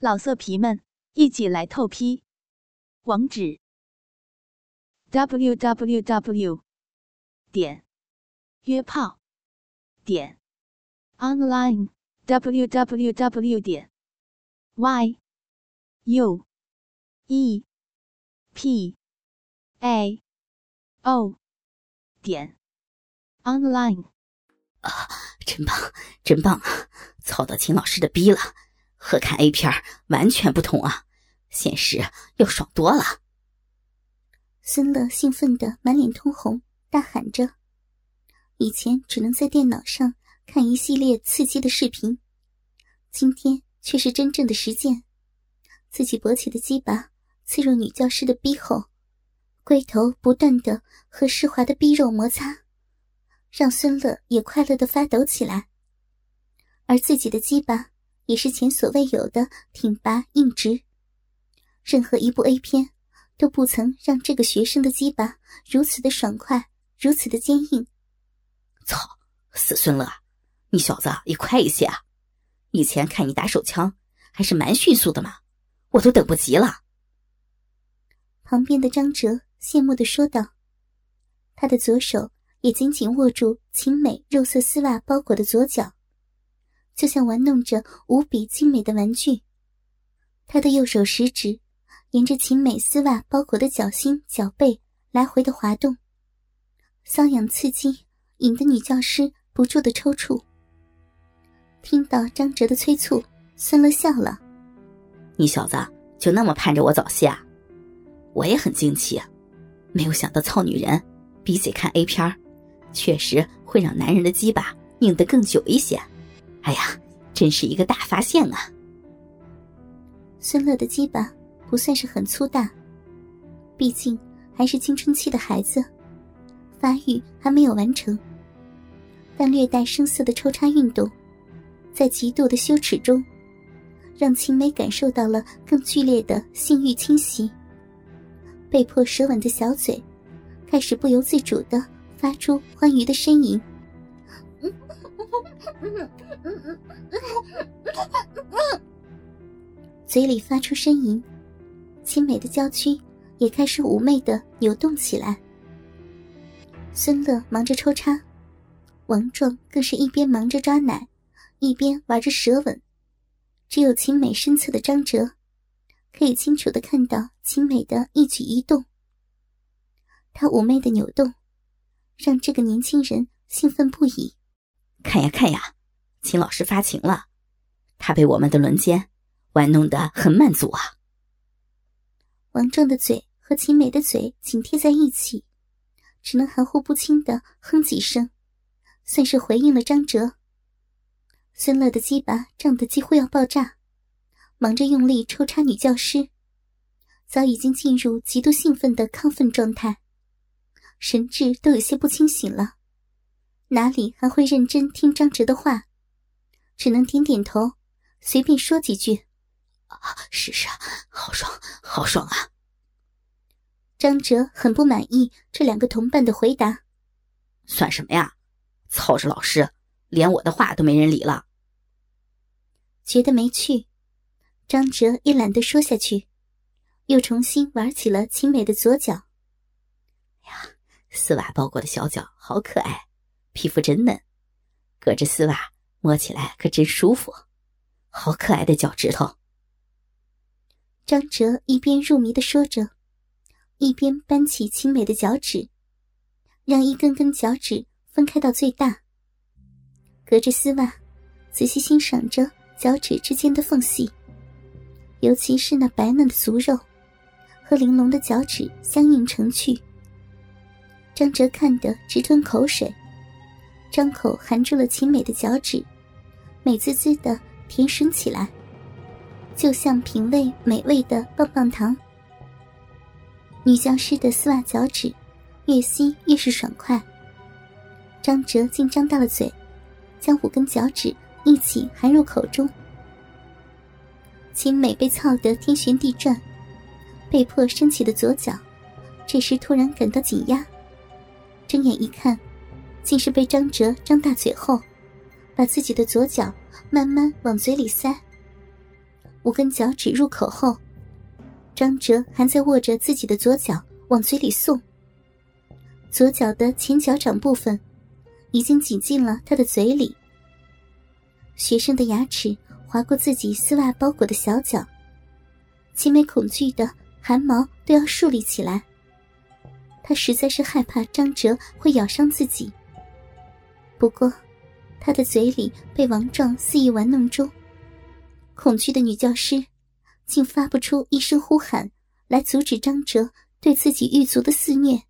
老色皮们，一起来透批！网址：w w w 点约炮点 online w w w 点 y u e p a o 点 online。啊，真棒，真棒啊！操到秦老师的逼了！和看 A 片完全不同啊，现实要爽多了。孙乐兴奋的满脸通红，大喊着：“以前只能在电脑上看一系列刺激的视频，今天却是真正的实践。自己勃起的鸡巴刺入女教师的逼后，龟头不断的和湿滑的逼肉摩擦，让孙乐也快乐的发抖起来。而自己的鸡巴。”也是前所未有的挺拔硬直，任何一部 A 片都不曾让这个学生的鸡巴如此的爽快，如此的坚硬。操，死孙乐，你小子也快一些啊！以前看你打手枪还是蛮迅速的嘛，我都等不及了。旁边的张哲羡慕的说道，他的左手也紧紧握住秦美肉色丝袜包裹的左脚。就像玩弄着无比精美的玩具，他的右手食指沿着秦美丝袜包裹的脚心、脚背来回的滑动，瘙痒刺激，引得女教师不住的抽搐。听到张哲的催促，孙乐笑了：“你小子就那么盼着我早泄啊？我也很惊奇，没有想到操女人比起看 A 片确实会让男人的鸡巴硬得更久一些。”哎呀，真是一个大发现啊！孙乐的鸡巴不算是很粗大，毕竟还是青春期的孩子，发育还没有完成。但略带生涩的抽插运动，在极度的羞耻中，让秦梅感受到了更剧烈的性欲侵袭。被迫舌吻的小嘴，开始不由自主的发出欢愉的呻吟。嘴里发出呻吟，青美的娇躯也开始妩媚的扭动起来。孙乐忙着抽插，王壮更是一边忙着抓奶，一边玩着舌吻。只有秦美身侧的张哲，可以清楚的看到秦美的一举一动。他妩媚的扭动，让这个年轻人兴奋不已。看呀看呀，秦老师发情了，他被我们的轮奸玩弄得很满足啊。王壮的嘴和秦美的嘴紧贴在一起，只能含糊不清的哼几声，算是回应了张哲。孙乐的鸡巴胀得几乎要爆炸，忙着用力抽插女教师，早已经进入极度兴奋的亢奋状态，神志都有些不清醒了。哪里还会认真听张哲的话，只能点点头，随便说几句。啊，是是，好爽，好爽啊！张哲很不满意这两个同伴的回答。算什么呀？操着老师，连我的话都没人理了。觉得没趣，张哲也懒得说下去，又重新玩起了秦美的左脚。呀，丝袜包裹的小脚好可爱。皮肤真嫩，隔着丝袜摸起来可真舒服，好可爱的脚趾头。张哲一边入迷的说着，一边扳起青美的脚趾，让一根根脚趾分开到最大。隔着丝袜，仔细欣赏着脚趾之间的缝隙，尤其是那白嫩的足肉和玲珑的脚趾相映成趣。张哲看得直吞口水。张口含住了秦美的脚趾，美滋滋的甜吮起来，就像品味美味的棒棒糖。女教师的丝袜脚趾，越吸越是爽快。张哲竟张大了嘴，将五根脚趾一起含入口中。秦美被操得天旋地转，被迫升起的左脚，这时突然感到紧压，睁眼一看。竟是被张哲张大嘴后，把自己的左脚慢慢往嘴里塞。五根脚趾入口后，张哲还在握着自己的左脚往嘴里送。左脚的前脚掌部分已经挤进了他的嘴里。学生的牙齿划过自己丝袜包裹的小脚，齐美恐惧的汗毛都要竖立起来。他实在是害怕张哲会咬伤自己。不过，他的嘴里被王壮肆意玩弄中，恐惧的女教师竟发不出一声呼喊来阻止张哲对自己狱卒的肆虐。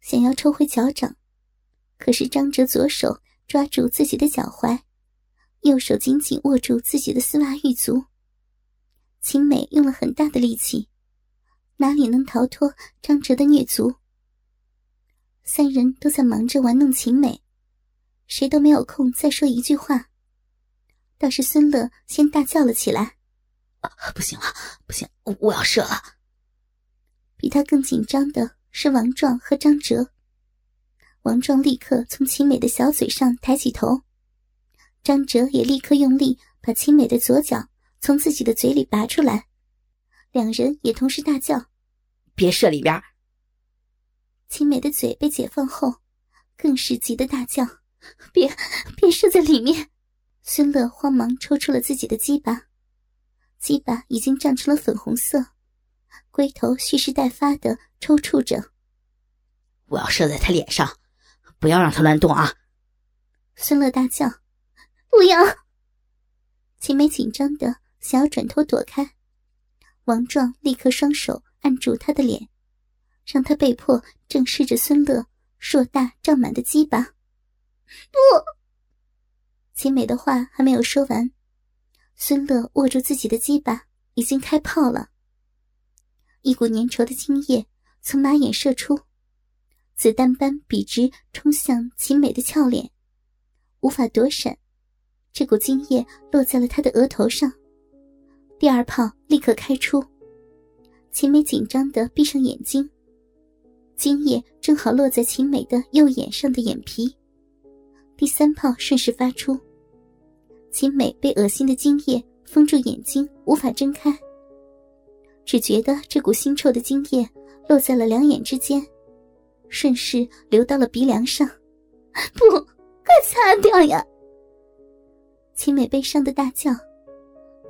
想要抽回脚掌，可是张哲左手抓住自己的脚踝，右手紧紧握住自己的丝袜玉足。秦美用了很大的力气，哪里能逃脱张哲的虐足？三人都在忙着玩弄秦美，谁都没有空再说一句话。倒是孙乐先大叫了起来：“不行了，不行，我要射了！”比他更紧张的。是王壮和张哲。王壮立刻从秦美的小嘴上抬起头，张哲也立刻用力把秦美的左脚从自己的嘴里拔出来，两人也同时大叫：“别射里边！”秦美的嘴被解放后，更是急得大叫：“别，别射在里面！”孙乐慌忙抽出了自己的鸡巴，鸡巴已经胀成了粉红色。龟头蓄势待发的抽搐着，我要射在他脸上，不要让他乱动啊！孙乐大叫：“不要！”秦梅紧张的想要转头躲开，王壮立刻双手按住他的脸，让他被迫正视着孙乐硕大胀满的鸡巴。不，秦美的话还没有说完，孙乐握住自己的鸡巴，已经开炮了。一股粘稠的精液从马眼射出，子弹般笔直冲向秦美的俏脸，无法躲闪。这股精液落在了他的额头上，第二炮立刻开出。秦美紧张的闭上眼睛，精液正好落在秦美的右眼上的眼皮。第三炮顺势发出，秦美被恶心的精液封住眼睛，无法睁开。只觉得这股腥臭的精液落在了两眼之间，顺势流到了鼻梁上。不，快擦掉呀！秦美悲伤的大叫，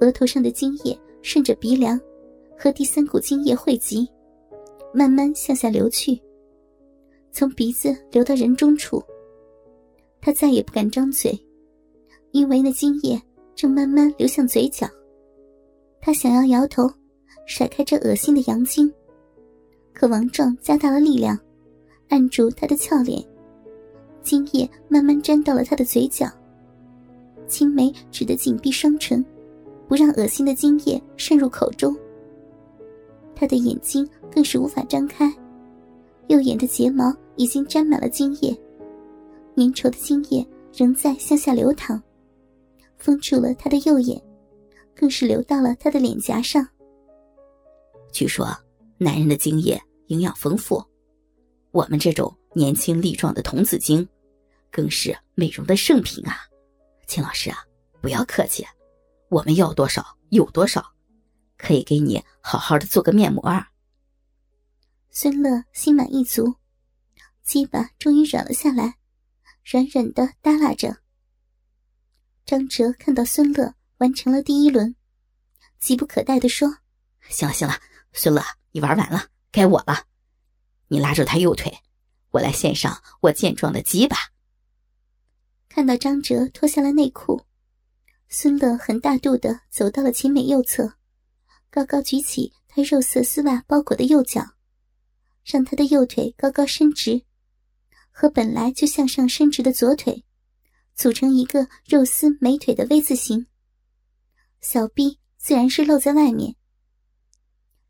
额头上的精液顺着鼻梁和第三股精液汇集，慢慢向下流去，从鼻子流到人中处。他再也不敢张嘴，因为那精液正慢慢流向嘴角。他想要摇头。甩开这恶心的阳精，可王壮加大了力量，按住他的俏脸，精液慢慢沾到了他的嘴角。青梅只得紧闭双唇，不让恶心的精液渗入口中。他的眼睛更是无法张开，右眼的睫毛已经沾满了精液，粘稠的精液仍在向下流淌，封住了他的右眼，更是流到了他的脸颊上。据说，男人的精液营养丰富，我们这种年轻力壮的童子精，更是美容的圣品啊！秦老师啊，不要客气，我们要多少有多少，可以给你好好的做个面膜啊！孙乐心满意足，鸡巴终于软了下来，软软的耷拉着。张哲看到孙乐完成了第一轮，急不可待的说：“行了，行了。”孙乐，你玩完了，该我了。你拉住他右腿，我来献上我健壮的鸡巴。看到张哲脱下了内裤，孙乐很大度的走到了秦美右侧，高高举起他肉色丝袜包裹的右脚，让他的右腿高高伸直，和本来就向上伸直的左腿组成一个肉丝美腿的 V 字形，小臂自然是露在外面。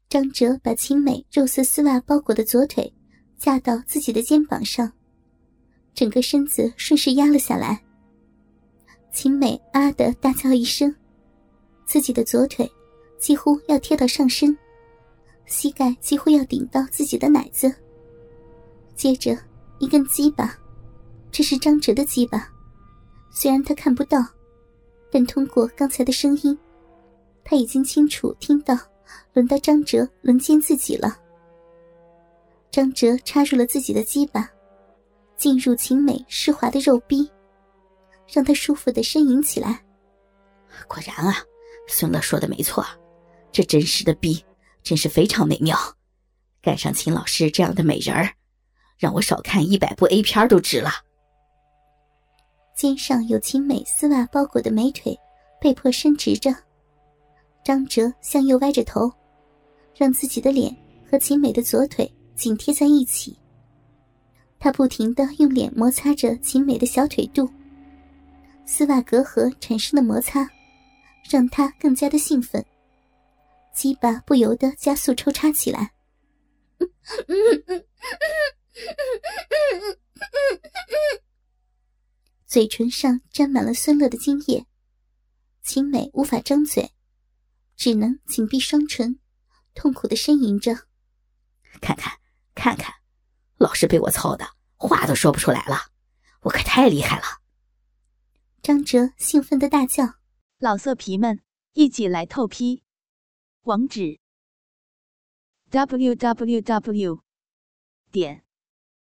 张哲把秦美肉色丝袜包裹的左腿架到自己的肩膀上，整个身子顺势压了下来。秦美啊的大叫一声，自己的左腿几乎要贴到上身，膝盖几乎要顶到自己的奶子。接着一根鸡巴，这是张哲的鸡巴，虽然他看不到，但通过刚才的声音。他已经清楚听到，轮到张哲轮奸自己了。张哲插入了自己的鸡巴，进入秦美湿滑的肉壁，让她舒服的呻吟起来。果然啊，孙乐说的没错，这真实的逼真是非常美妙，赶上秦老师这样的美人儿，让我少看一百部 A 片都值了。肩上有秦美丝袜包裹的美腿被迫伸直着，张哲向右歪着头，让自己的脸和秦美的左腿紧贴在一起。他不停的用脸摩擦着秦美的小腿肚，丝袜隔阂产生的摩擦。让他更加的兴奋，鸡巴不由得加速抽插起来。嘴唇上沾满了孙乐的精液，秦美无法张嘴，只能紧闭双唇，痛苦的呻吟着：“看看，看看，老是被我操的，话都说不出来了，我可太厉害了！”张哲兴奋的大叫。老色皮们，一起来透批！网址：w w w 点